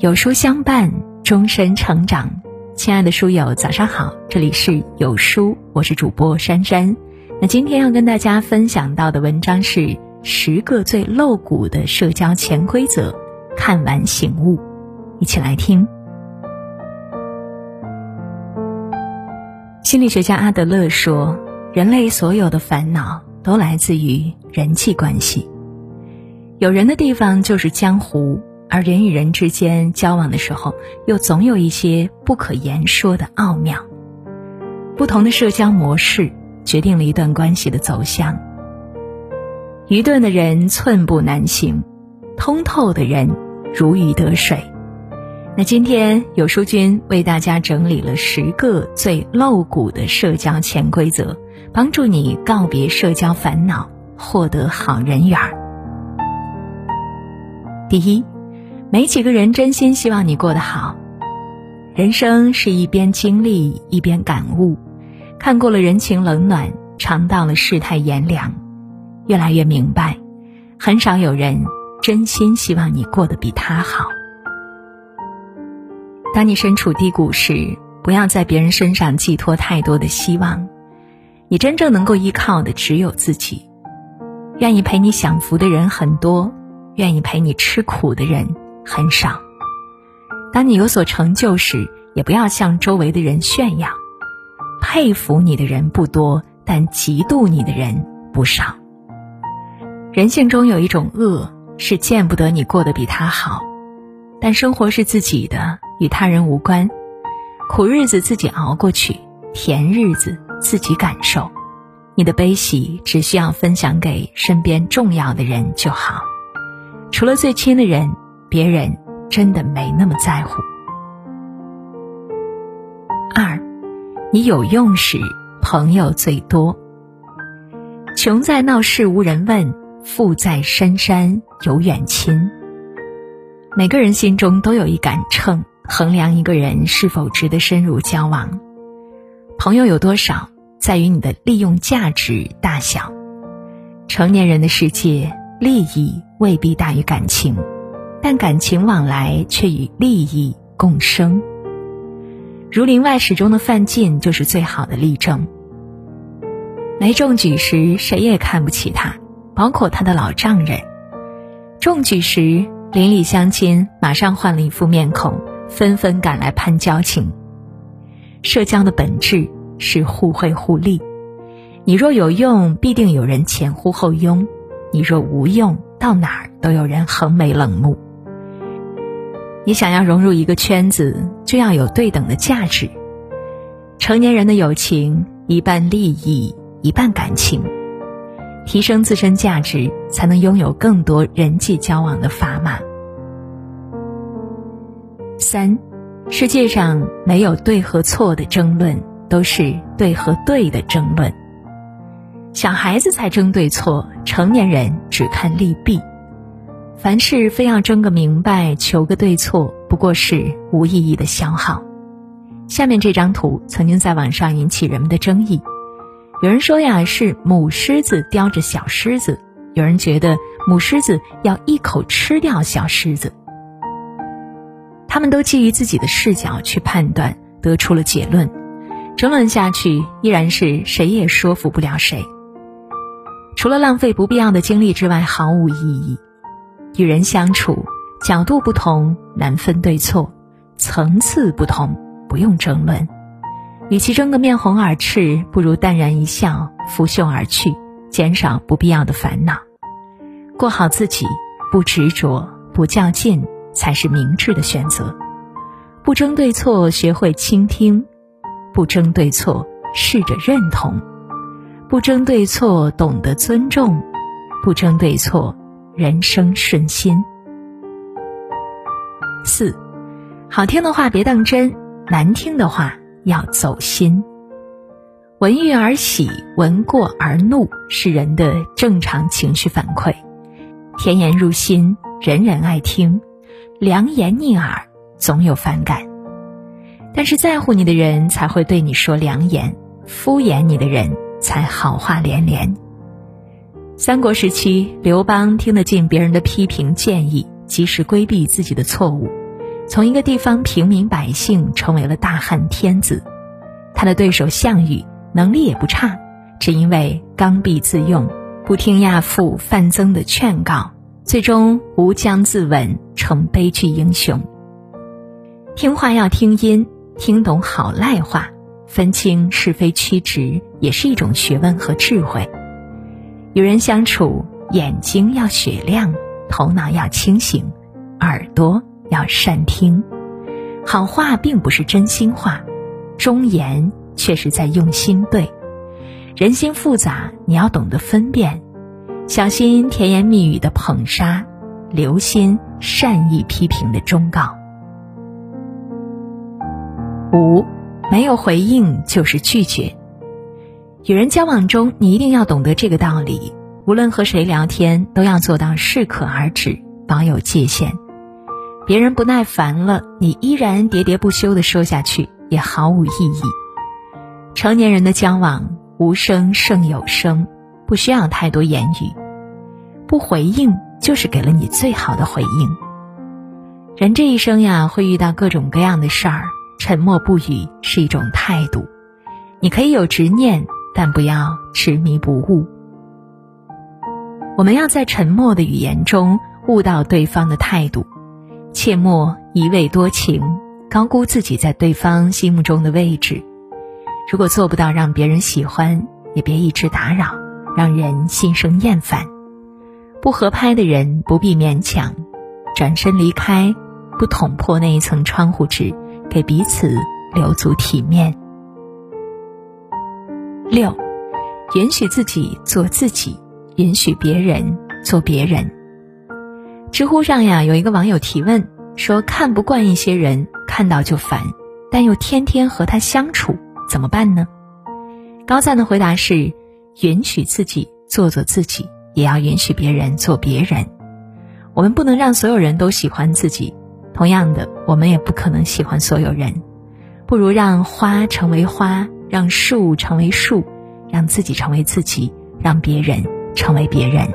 有书相伴，终身成长。亲爱的书友，早上好，这里是有书，我是主播珊珊。那今天要跟大家分享到的文章是十个最露骨的社交潜规则，看完醒悟，一起来听。心理学家阿德勒说，人类所有的烦恼都来自于人际关系。有人的地方就是江湖。而人与人之间交往的时候，又总有一些不可言说的奥妙。不同的社交模式决定了一段关系的走向。愚钝的人寸步难行，通透的人如鱼得水。那今天有书君为大家整理了十个最露骨的社交潜规则，帮助你告别社交烦恼，获得好人缘儿。第一。没几个人真心希望你过得好。人生是一边经历一边感悟，看过了人情冷暖，尝到了世态炎凉，越来越明白，很少有人真心希望你过得比他好。当你身处低谷时，不要在别人身上寄托太多的希望，你真正能够依靠的只有自己。愿意陪你享福的人很多，愿意陪你吃苦的人。很少。当你有所成就时，也不要向周围的人炫耀。佩服你的人不多，但嫉妒你的人不少。人性中有一种恶，是见不得你过得比他好。但生活是自己的，与他人无关。苦日子自己熬过去，甜日子自己感受。你的悲喜只需要分享给身边重要的人就好。除了最亲的人。别人真的没那么在乎。二，你有用时朋友最多。穷在闹市无人问，富在深山有远亲。每个人心中都有一杆秤，衡量一个人是否值得深入交往。朋友有多少，在于你的利用价值大小。成年人的世界，利益未必大于感情。但感情往来却与利益共生。《儒林外史》中的范进就是最好的例证。没中举时，谁也看不起他，包括他的老丈人；中举时，邻里乡亲马上换了一副面孔，纷纷赶来攀交情。社交的本质是互惠互利，你若有用，必定有人前呼后拥；你若无用，到哪儿都有人横眉冷目。你想要融入一个圈子，就要有对等的价值。成年人的友情，一半利益，一半感情。提升自身价值，才能拥有更多人际交往的砝码。三，世界上没有对和错的争论，都是对和对的争论。小孩子才争对错，成年人只看利弊。凡事非要争个明白，求个对错，不过是无意义的消耗。下面这张图曾经在网上引起人们的争议。有人说呀，是母狮子叼着小狮子；有人觉得母狮子要一口吃掉小狮子。他们都基于自己的视角去判断，得出了结论。争论下去，依然是谁也说服不了谁。除了浪费不必要的精力之外，毫无意义。与人相处，角度不同难分对错，层次不同不用争论。与其争个面红耳赤，不如淡然一笑，拂袖而去，减少不必要的烦恼。过好自己，不执着，不较劲，才是明智的选择。不争对错，学会倾听；不争对错，试着认同；不争对错，懂得尊重；不争对错。人生顺心。四，好听的话别当真，难听的话要走心。闻誉而喜，闻过而怒，是人的正常情绪反馈。甜言入心，人人爱听；良言逆耳，总有反感。但是在乎你的人才会对你说良言，敷衍你的人才好话连连。三国时期，刘邦听得进别人的批评建议，及时规避自己的错误，从一个地方平民百姓成为了大汉天子。他的对手项羽能力也不差，只因为刚愎自用，不听亚父范增的劝告，最终吴江自刎，成悲剧英雄。听话要听音，听懂好赖话，分清是非曲直，也是一种学问和智慧。与人相处，眼睛要雪亮，头脑要清醒，耳朵要善听。好话并不是真心话，忠言却是在用心对。人心复杂，你要懂得分辨，小心甜言蜜语的捧杀，留心善意批评的忠告。五，没有回应就是拒绝。与人交往中，你一定要懂得这个道理：无论和谁聊天，都要做到适可而止，保有界限。别人不耐烦了，你依然喋喋不休的说下去，也毫无意义。成年人的交往，无声胜有声，不需要太多言语。不回应，就是给了你最好的回应。人这一生呀，会遇到各种各样的事儿，沉默不语是一种态度。你可以有执念。但不要执迷不悟。我们要在沉默的语言中悟到对方的态度，切莫一味多情，高估自己在对方心目中的位置。如果做不到让别人喜欢，也别一直打扰，让人心生厌烦。不合拍的人不必勉强，转身离开，不捅破那一层窗户纸，给彼此留足体面。六，允许自己做自己，允许别人做别人。知乎上呀，有一个网友提问说：“看不惯一些人，看到就烦，但又天天和他相处，怎么办呢？”高赞的回答是：允许自己做做自己，也要允许别人做别人。我们不能让所有人都喜欢自己，同样的，我们也不可能喜欢所有人。不如让花成为花。让树成为树，让自己成为自己，让别人成为别人。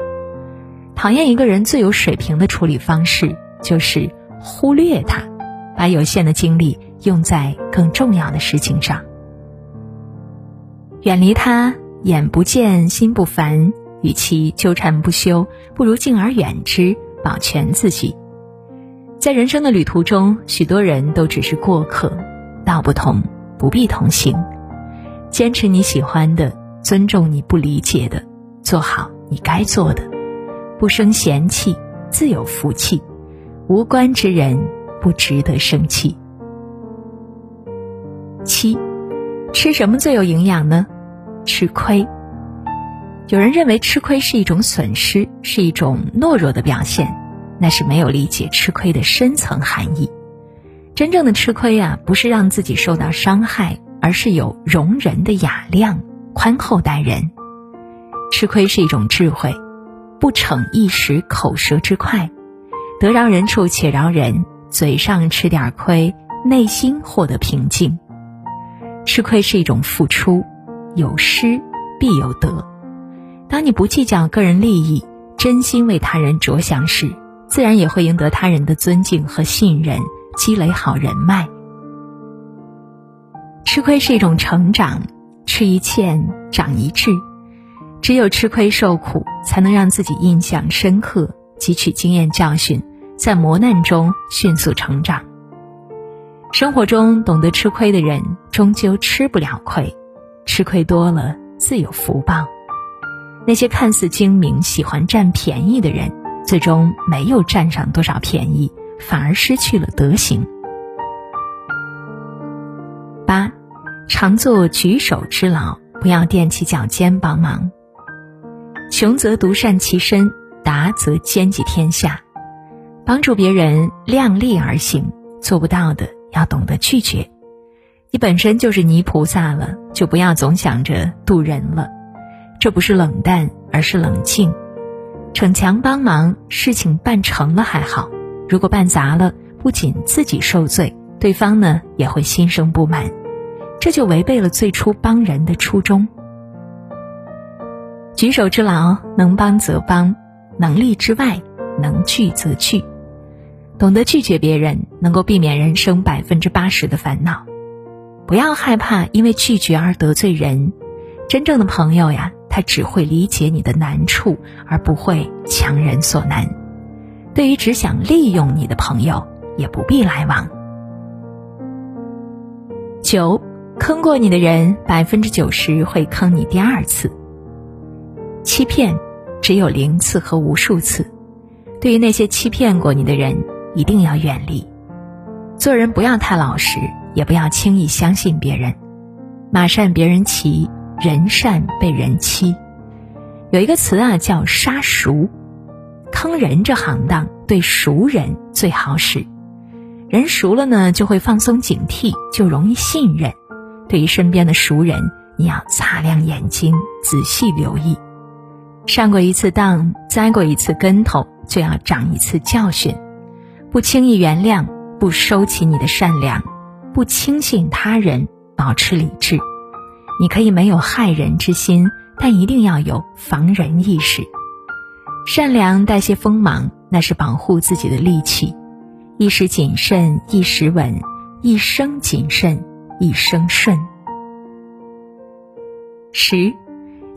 讨厌一个人最有水平的处理方式就是忽略他，把有限的精力用在更重要的事情上。远离他，眼不见心不烦。与其纠缠不休，不如敬而远之，保全自己。在人生的旅途中，许多人都只是过客，道不同不必同行。坚持你喜欢的，尊重你不理解的，做好你该做的，不生嫌弃，自有福气。无关之人不值得生气。七，吃什么最有营养呢？吃亏。有人认为吃亏是一种损失，是一种懦弱的表现，那是没有理解吃亏的深层含义。真正的吃亏啊，不是让自己受到伤害。而是有容人的雅量，宽厚待人。吃亏是一种智慧，不逞一时口舌之快，得饶人处且饶人，嘴上吃点亏，内心获得平静。吃亏是一种付出，有失必有得。当你不计较个人利益，真心为他人着想时，自然也会赢得他人的尊敬和信任，积累好人脉。吃亏是一种成长，吃一堑长一智，只有吃亏受苦，才能让自己印象深刻，汲取经验教训，在磨难中迅速成长。生活中懂得吃亏的人，终究吃不了亏，吃亏多了自有福报。那些看似精明、喜欢占便宜的人，最终没有占上多少便宜，反而失去了德行。常做举手之劳，不要踮起脚尖帮忙。穷则独善其身，达则兼济天下。帮助别人量力而行，做不到的要懂得拒绝。你本身就是泥菩萨了，就不要总想着渡人了。这不是冷淡，而是冷静。逞强帮忙，事情办成了还好；如果办砸了，不仅自己受罪。对方呢也会心生不满，这就违背了最初帮人的初衷。举手之劳，能帮则帮，能力之外，能聚则聚。懂得拒绝别人，能够避免人生百分之八十的烦恼。不要害怕因为拒绝而得罪人。真正的朋友呀，他只会理解你的难处，而不会强人所难。对于只想利用你的朋友，也不必来往。九，坑过你的人，百分之九十会坑你第二次。欺骗只有零次和无数次。对于那些欺骗过你的人，一定要远离。做人不要太老实，也不要轻易相信别人。马善别人骑，人善被人欺。有一个词啊，叫杀熟。坑人这行当，对熟人最好使。人熟了呢，就会放松警惕，就容易信任。对于身边的熟人，你要擦亮眼睛，仔细留意。上过一次当，栽过一次跟头，就要长一次教训。不轻易原谅，不收起你的善良，不轻信他人，保持理智。你可以没有害人之心，但一定要有防人意识。善良带些锋芒，那是保护自己的利器。一时谨慎，一时稳；一生谨慎，一生顺。十，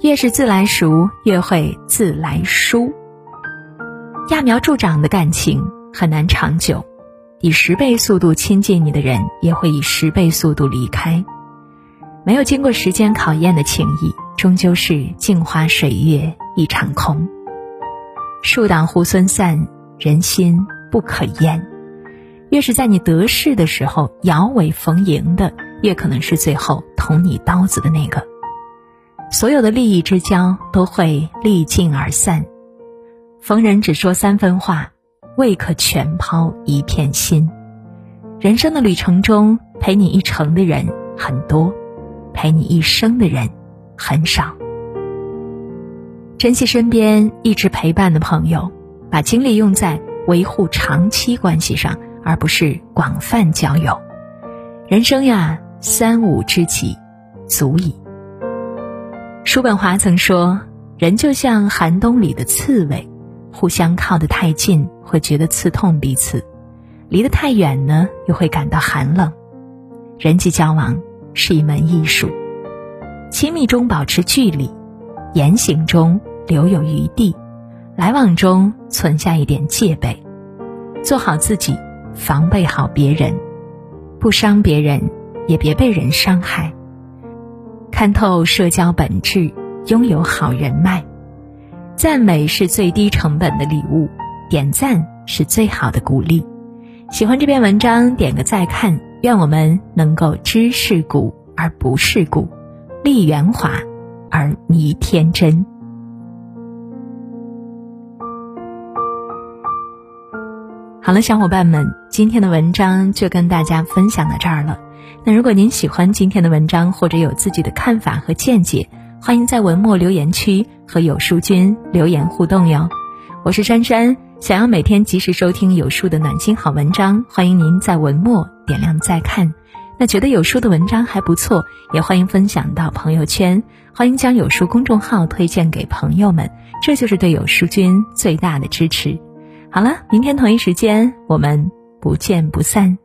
越是自来熟，越会自来疏。揠苗助长的感情很难长久，以十倍速度亲近你的人，也会以十倍速度离开。没有经过时间考验的情谊，终究是镜花水月一场空。树挡猢狲散，人心不可言。越是在你得势的时候摇尾逢迎的，越可能是最后捅你刀子的那个。所有的利益之交都会历尽而散，逢人只说三分话，未可全抛一片心。人生的旅程中，陪你一程的人很多，陪你一生的人很少。珍惜身边一直陪伴的朋友，把精力用在维护长期关系上。而不是广泛交友，人生呀，三五知己足矣。叔本华曾说：“人就像寒冬里的刺猬，互相靠得太近会觉得刺痛彼此，离得太远呢又会感到寒冷。”人际交往是一门艺术，亲密中保持距离，言行中留有余地，来往中存下一点戒备，做好自己。防备好别人，不伤别人，也别被人伤害。看透社交本质，拥有好人脉。赞美是最低成本的礼物，点赞是最好的鼓励。喜欢这篇文章，点个再看。愿我们能够知世故而不世故，立圆滑而迷天真。好了，小伙伴们，今天的文章就跟大家分享到这儿了。那如果您喜欢今天的文章，或者有自己的看法和见解，欢迎在文末留言区和有书君留言互动哟。我是珊珊，想要每天及时收听有书的暖心好文章，欢迎您在文末点亮再看。那觉得有书的文章还不错，也欢迎分享到朋友圈，欢迎将有书公众号推荐给朋友们，这就是对有书君最大的支持。好了，明天同一时间，我们不见不散。